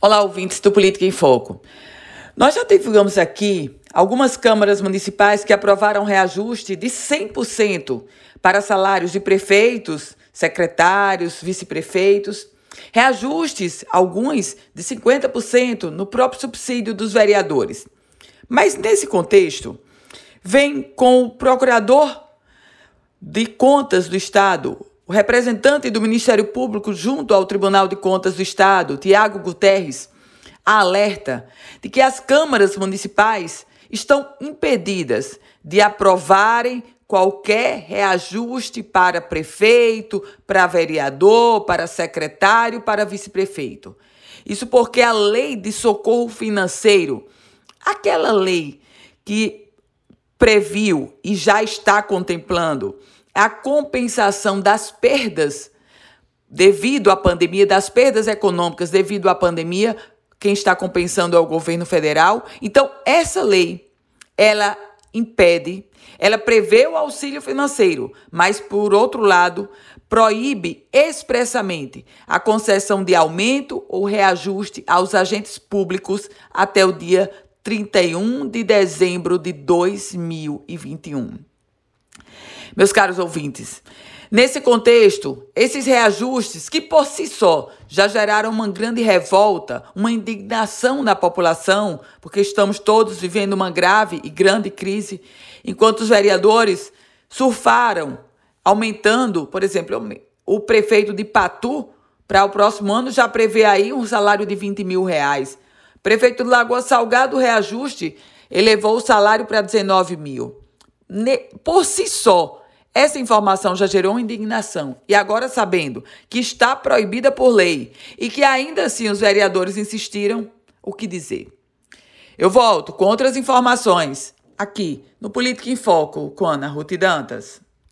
Olá, ouvintes do Política em Foco. Nós já divulgamos aqui algumas câmaras municipais que aprovaram reajuste de 100% para salários de prefeitos, secretários, vice-prefeitos. Reajustes, alguns de 50% no próprio subsídio dos vereadores. Mas nesse contexto, vem com o procurador de contas do Estado, o representante do Ministério Público junto ao Tribunal de Contas do Estado, Tiago Guterres, alerta de que as câmaras municipais estão impedidas de aprovarem qualquer reajuste para prefeito, para vereador, para secretário, para vice-prefeito. Isso porque a lei de socorro financeiro, aquela lei que previu e já está contemplando a compensação das perdas devido à pandemia, das perdas econômicas devido à pandemia, quem está compensando é o governo federal. Então, essa lei, ela impede, ela prevê o auxílio financeiro, mas, por outro lado, proíbe expressamente a concessão de aumento ou reajuste aos agentes públicos até o dia 31 de dezembro de 2021. Meus caros ouvintes, nesse contexto, esses reajustes que por si só já geraram uma grande revolta, uma indignação na população, porque estamos todos vivendo uma grave e grande crise, enquanto os vereadores surfaram, aumentando, por exemplo, o prefeito de Patu, para o próximo ano, já prevê aí um salário de 20 mil reais. Prefeito de Lagoa Salgado, reajuste elevou o salário para 19 mil. Por si só, essa informação já gerou indignação. E agora, sabendo que está proibida por lei e que ainda assim os vereadores insistiram, o que dizer? Eu volto com outras informações aqui no Política em Foco com Ana Ruth Dantas.